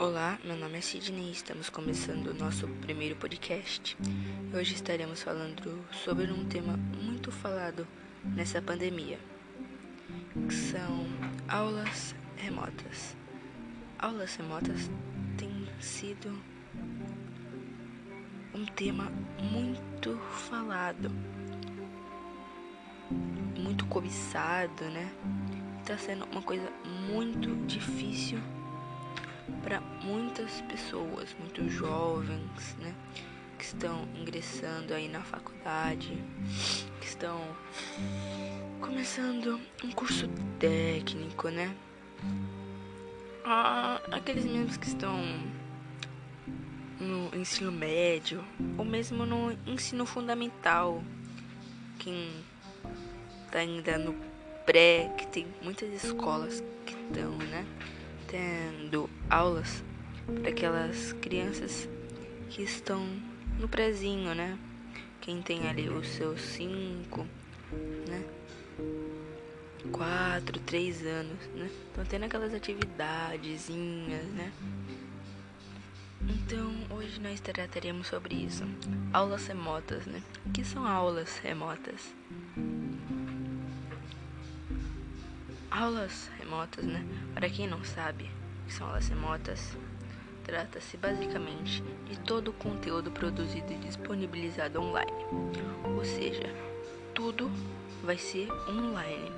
Olá, meu nome é Sidney e estamos começando o nosso primeiro podcast. Hoje estaremos falando sobre um tema muito falado nessa pandemia, que são aulas remotas. Aulas remotas têm sido um tema muito falado, muito cobiçado, né? Está sendo uma coisa muito difícil para muitas pessoas, muitos jovens, né, que estão ingressando aí na faculdade, que estão começando um curso técnico, né? Ah, aqueles mesmos que estão no ensino médio ou mesmo no ensino fundamental, quem tá ainda no pré, que tem muitas escolas que estão, né? Tendo aulas para aquelas crianças que estão no prezinho, né? Quem tem ali os seus cinco, né? Quatro, três anos, né? Estão tendo aquelas atividadezinhas, né? Então, hoje nós trataremos sobre isso. Aulas remotas, né? O que são aulas remotas? Aulas remotas, né? Para quem não sabe, o que são aulas remotas, trata-se basicamente de todo o conteúdo produzido e disponibilizado online. Ou seja, tudo vai ser online.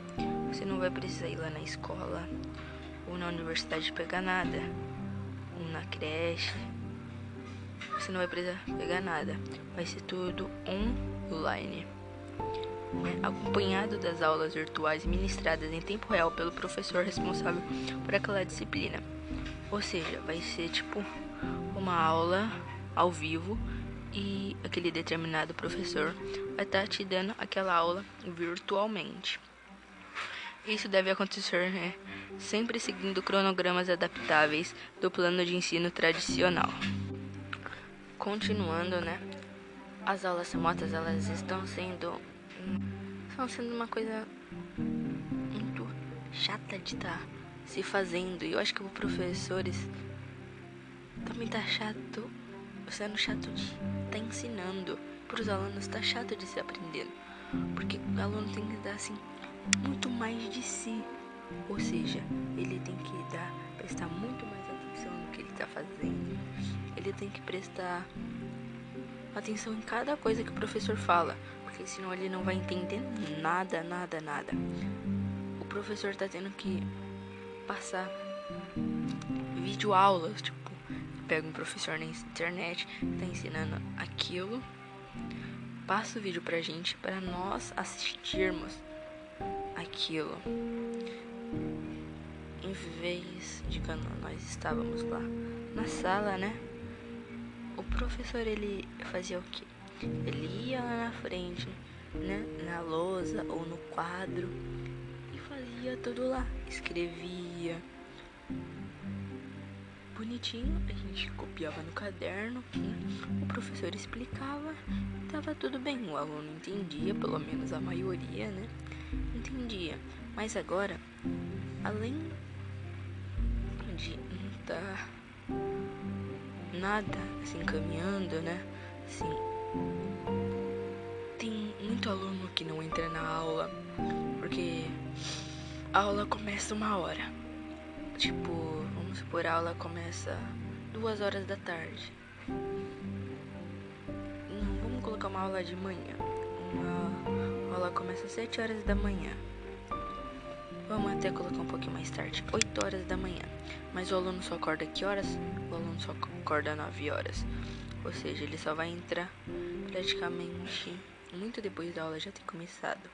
Você não vai precisar ir lá na escola ou na universidade pegar nada, ou na creche. Você não vai precisar pegar nada. Vai ser tudo online acompanhado das aulas virtuais ministradas em tempo real pelo professor responsável por aquela disciplina. Ou seja, vai ser tipo uma aula ao vivo e aquele determinado professor vai estar tá te dando aquela aula virtualmente. Isso deve acontecer né, sempre seguindo cronogramas adaptáveis do plano de ensino tradicional. Continuando, né? As aulas remotas elas estão sendo estão sendo uma coisa muito chata de estar tá se fazendo. E eu acho que os professores também tá chato, sendo chato de estar tá ensinando. Para os alunos tá chato de se aprendendo. Porque o aluno tem que dar assim muito mais de si. Ou seja, ele tem que dar, prestar muito mais atenção no que ele está fazendo. Ele tem que prestar atenção em cada coisa que o professor fala porque senão ele não vai entender nada, nada, nada. O professor tá tendo que passar vídeo aulas, tipo, pega um professor na internet, tá ensinando aquilo, passa o vídeo pra gente para nós assistirmos aquilo. Em vez de quando nós estávamos lá na sala, né? O professor ele fazia o quê? Ele ia lá na frente, né, na lousa ou no quadro e fazia tudo lá, escrevia bonitinho, a gente copiava no caderno, né? o professor explicava, tava tudo bem, o aluno entendia, pelo menos a maioria, né? Entendia. Mas agora, além de não estar tá nada assim caminhando, né? Assim, tem muito aluno que não entra na aula porque a aula começa uma hora. Tipo, vamos supor, a aula começa duas horas da tarde. Não, vamos colocar uma aula de manhã. Uma aula começa às horas da manhã. Vamos até colocar um pouquinho mais tarde, 8 horas da manhã. Mas o aluno só acorda que horas? O aluno só acorda 9 horas. Ou seja, ele só vai entrar praticamente muito depois da aula já ter começado.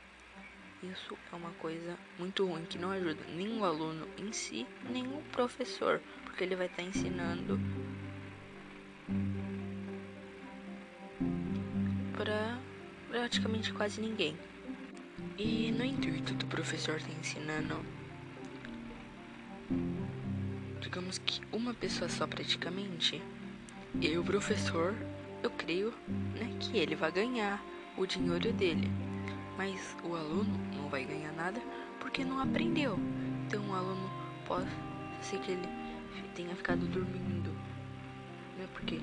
Isso é uma coisa muito ruim que não ajuda nem o aluno em si, nem o professor, porque ele vai estar tá ensinando para praticamente quase ninguém. E no intuito do professor estar tá ensinando, digamos que uma pessoa só praticamente, e o professor, eu creio, né, que ele vai ganhar o dinheiro dele. Mas o aluno não vai ganhar nada porque não aprendeu. Então o aluno pode ser que ele tenha ficado dormindo. Né? Porque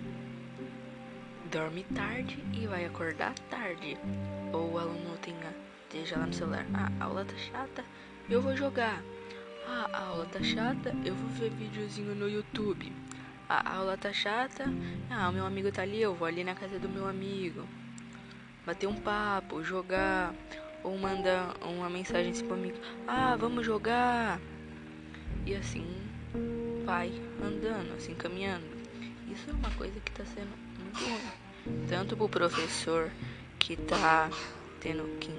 dorme tarde e vai acordar tarde. Ou o aluno tenha, esteja lá no celular. Ah, a aula tá chata, eu vou jogar. Ah, a aula tá chata, eu vou ver videozinho no YouTube. A aula tá chata, ah, o meu amigo tá ali, eu vou ali na casa do meu amigo. Bater um papo, jogar. Ou mandar uma mensagem assim pro amigo: Ah, vamos jogar. E assim vai andando, assim caminhando. Isso é uma coisa que tá sendo muito ruim. Tanto pro professor que tá tendo que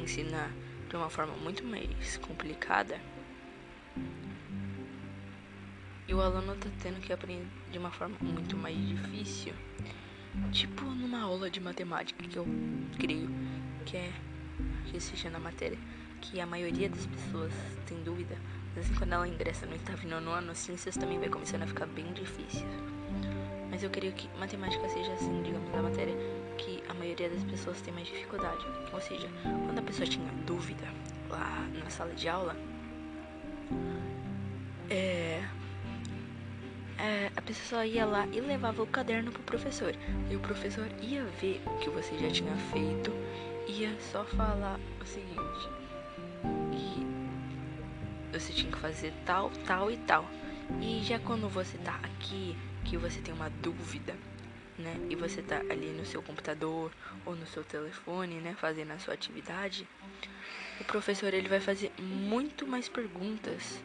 ensinar de uma forma muito mais complicada. E o aluno tá tendo que aprender de uma forma muito mais difícil. Tipo numa aula de matemática que eu creio que é que seja na matéria que a maioria das pessoas tem dúvida, mas assim, quando ela ingressa no oitavo e nono ano, ciências também vai começando a ficar bem difícil. Mas eu creio que matemática seja assim, digamos, a matéria que a maioria das pessoas tem mais dificuldade. Ou seja, quando a pessoa tinha dúvida lá na sala de aula, é, a pessoa ia lá e levava o caderno pro professor. E o professor ia ver o que você já tinha feito ia só falar o seguinte: que você tinha que fazer tal, tal e tal. E já quando você tá aqui, que você tem uma dúvida, né? E você tá ali no seu computador ou no seu telefone, né, fazendo a sua atividade, o professor ele vai fazer muito mais perguntas,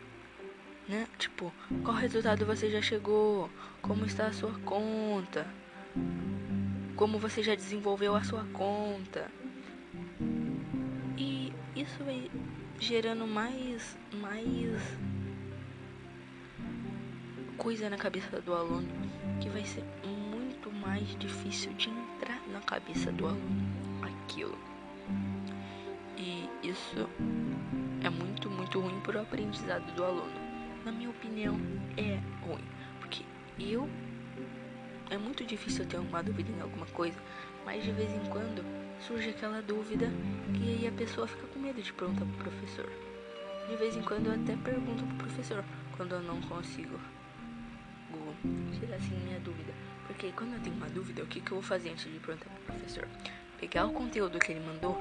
né? Tipo, qual resultado você já chegou? Como está a sua conta? Como você já desenvolveu a sua conta? isso vai gerando mais, mais coisa na cabeça do aluno que vai ser muito mais difícil de entrar na cabeça do aluno aquilo. E isso é muito, muito ruim para o aprendizado do aluno. Na minha opinião, é ruim, porque eu é muito difícil ter uma dúvida em alguma coisa, mas de vez em quando surge aquela dúvida que aí a pessoa fica com medo de perguntar pro professor. De vez em quando eu até pergunto pro professor quando eu não consigo tirar assim minha dúvida. Porque quando eu tenho uma dúvida, o que, que eu vou fazer antes de perguntar pro professor? Pegar o conteúdo que ele mandou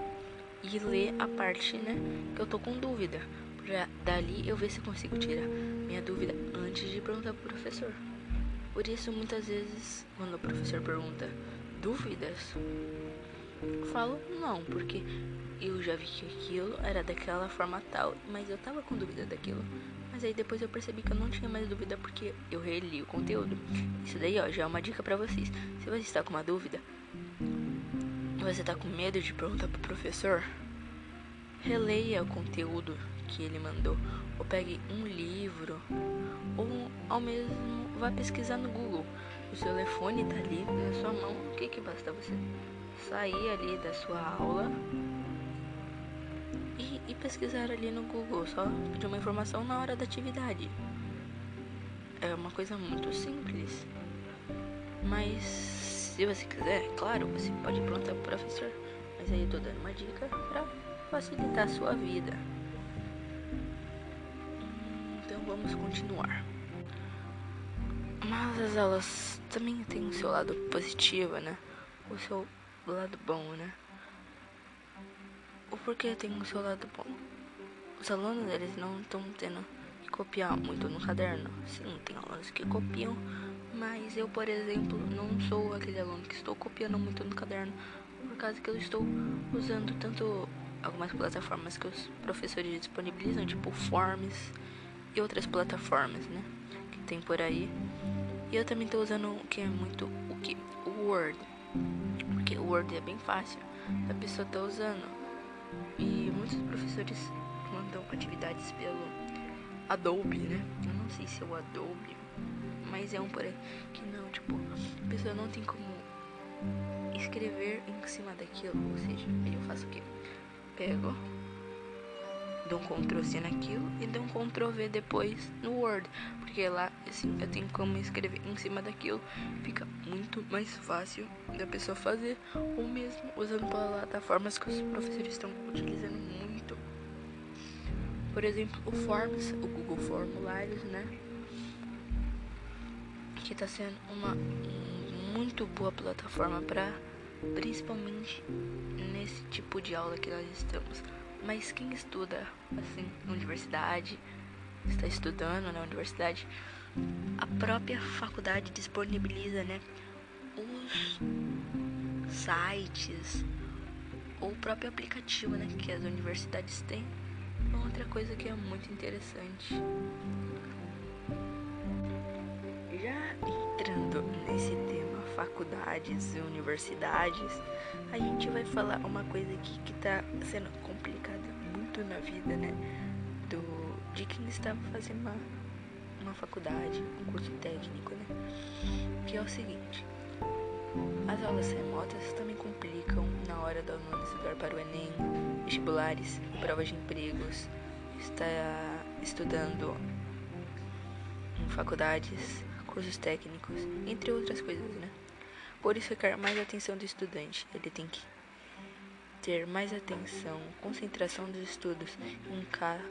e ler a parte, né, que eu tô com dúvida. Pra dali eu ver se consigo tirar minha dúvida antes de perguntar pro professor. Por isso, muitas vezes, quando o professor pergunta dúvidas, eu falo não, porque eu já vi que aquilo era daquela forma tal, mas eu tava com dúvida daquilo. Mas aí depois eu percebi que eu não tinha mais dúvida porque eu reli o conteúdo. Isso daí, ó, já é uma dica para vocês. Se você está com uma dúvida você tá com medo de perguntar pro professor, releia o conteúdo que ele mandou. Ou pegue um livro, ou ao mesmo vá pesquisar no Google. O seu telefone tá ali na sua mão. O que que basta você sair ali da sua aula e, e pesquisar ali no Google, só pedir uma informação na hora da atividade. É uma coisa muito simples. Mas se você quiser, claro, você pode perguntar pro professor. Mas aí eu tô dando uma dica pra facilitar a sua vida. Vamos continuar. Mas as aulas também têm o seu lado positivo, né? O seu do lado bom, né? O porquê tem o seu lado bom? Os alunos, eles não estão tendo que copiar muito no caderno. Sim, tem alunos que copiam, mas eu, por exemplo, não sou aquele aluno que estou copiando muito no caderno, por causa que eu estou usando tanto algumas plataformas que os professores disponibilizam, tipo Forms e outras plataformas, né? Que tem por aí. E eu também estou usando o que é muito o que? O Word porque o Word é bem fácil, a pessoa tá usando. E muitos professores mandam atividades pelo Adobe, né? Eu não sei se é o Adobe, mas é um por aí que não, tipo, a pessoa não tem como escrever em cima daquilo, ou seja, eu faço o quê? Pego dou um Ctrl C naquilo e dou um Ctrl V depois no Word, porque lá assim eu tenho como escrever em cima daquilo, fica muito mais fácil da pessoa fazer, ou mesmo usando plataformas que os professores estão utilizando muito. Por exemplo, o Forms, o Google Formulários, né? que está sendo uma muito boa plataforma para principalmente nesse tipo de aula que nós estamos. Mas quem estuda assim na universidade, está estudando na universidade, a própria faculdade disponibiliza, né, os sites ou o próprio aplicativo, né, que as universidades têm. Outra coisa que é muito interessante. Já entrando nesse tema, faculdades e universidades, a gente vai falar uma coisa aqui que tá sendo complicada muito na vida, né? Do, de quem está fazendo uma, uma faculdade, um curso técnico, né? Que é o seguinte. As aulas remotas também complicam na hora do aluno estudar para o Enem, vestibulares provas de empregos, está estudando em faculdades, cursos técnicos, entre outras coisas, né? Por isso requer mais atenção do estudante. Ele tem que ter mais atenção, concentração dos estudos em casa.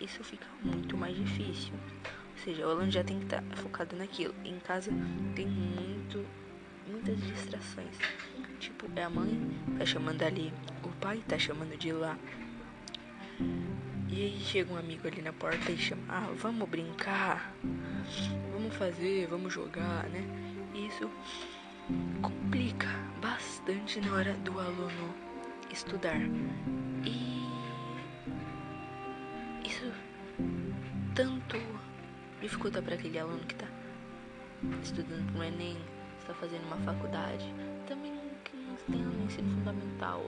Isso fica muito mais difícil. Ou seja, o aluno já tem que estar focado naquilo. Em casa tem muito muitas distrações. Tipo, é a mãe tá chamando ali, o pai tá chamando de lá. E aí chega um amigo ali na porta e chama, ah, vamos brincar, vamos fazer, vamos jogar, né? Isso complica bastante na hora do aluno estudar. E isso tanto dificulta para aquele aluno que tá estudando pro Enem, está fazendo uma faculdade, também que não tem no ensino fundamental.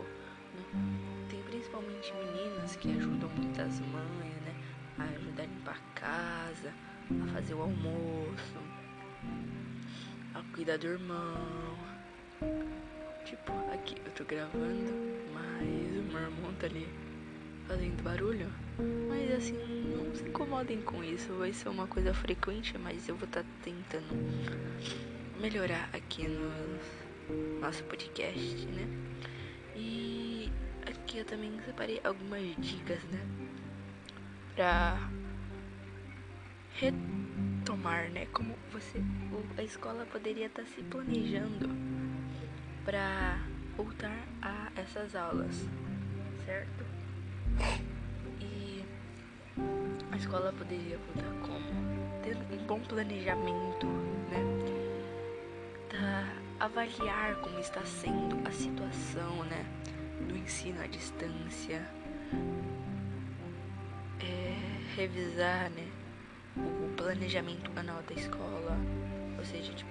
Né? Tem principalmente meninas que ajudam muitas mães, né? A ajudar a limpar a casa, a fazer o almoço, a cuidar do irmão. Tipo, aqui eu tô gravando, mas o meu irmão tá ali fazendo barulho. Mas assim, não se incomodem com isso. Vai ser uma coisa frequente, mas eu vou estar tá tentando melhorar aqui no nosso podcast, né? E aqui eu também separei algumas dicas, né? Pra retomar, né? Como você, a escola poderia estar tá se planejando para voltar a essas aulas, certo? E a escola poderia voltar como? Ter um bom planejamento, né? avaliar como está sendo a situação, né, do ensino à distância, é, revisar, né, o planejamento anual da escola, ou seja, tipo,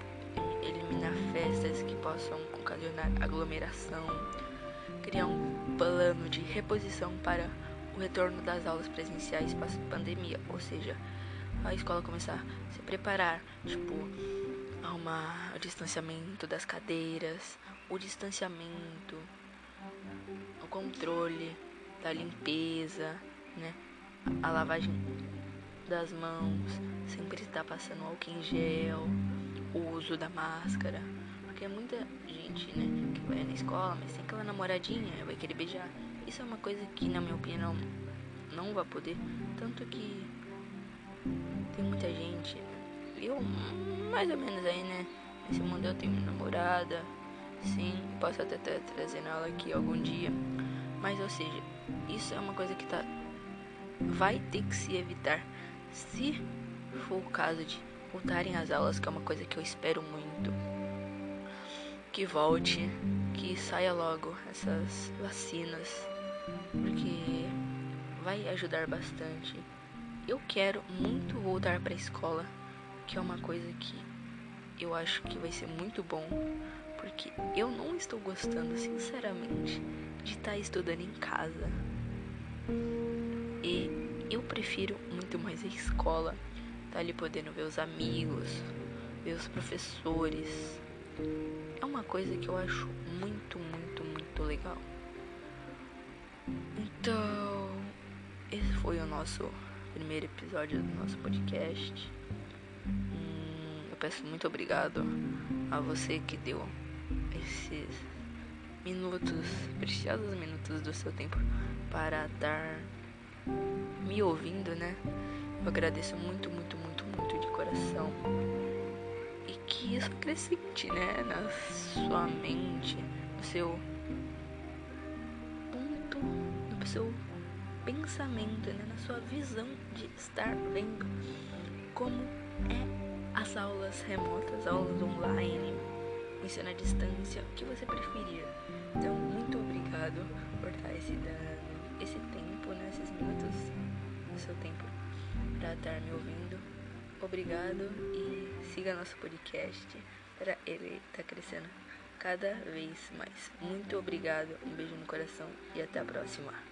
eliminar festas que possam ocasionar aglomeração, criar um plano de reposição para o retorno das aulas presenciais pós-pandemia, ou seja, a escola começar a se preparar, tipo, arrumar o distanciamento das cadeiras, o distanciamento, o controle da limpeza, né? A lavagem das mãos, sempre estar passando álcool em gel, o uso da máscara. Porque muita gente, né, que vai na escola, mas tem aquela namoradinha, vai querer beijar. Isso é uma coisa que, na minha opinião, não vai poder. Tanto que tem muita gente eu, mais ou menos aí, né? Nesse mundo eu tenho namorada. Sim, posso até estar trazendo ela aqui algum dia. Mas, ou seja, isso é uma coisa que tá. Vai ter que se evitar. Se for o caso de voltarem às aulas, que é uma coisa que eu espero muito. Que volte, que saia logo essas vacinas. Porque vai ajudar bastante. Eu quero muito voltar para a escola que é uma coisa que eu acho que vai ser muito bom, porque eu não estou gostando, sinceramente, de estar tá estudando em casa. E eu prefiro muito mais a escola, tá ali podendo ver os amigos, ver os professores. É uma coisa que eu acho muito, muito, muito legal. Então, esse foi o nosso primeiro episódio do nosso podcast. Eu peço muito obrigado a você que deu esses minutos, preciosos minutos do seu tempo para estar me ouvindo, né? Eu agradeço muito, muito, muito, muito de coração. E que isso acrescente, né, na sua mente, no seu ponto, no seu pensamento, né, na sua visão de estar vendo como é as aulas remotas, aulas online, ensino à distância, o que você preferir. Então, muito obrigado por estar esse, esse tempo, né, esses minutos do seu tempo para estar me ouvindo. Obrigado e siga nosso podcast para ele estar tá crescendo cada vez mais. Muito obrigado, um beijo no coração e até a próxima.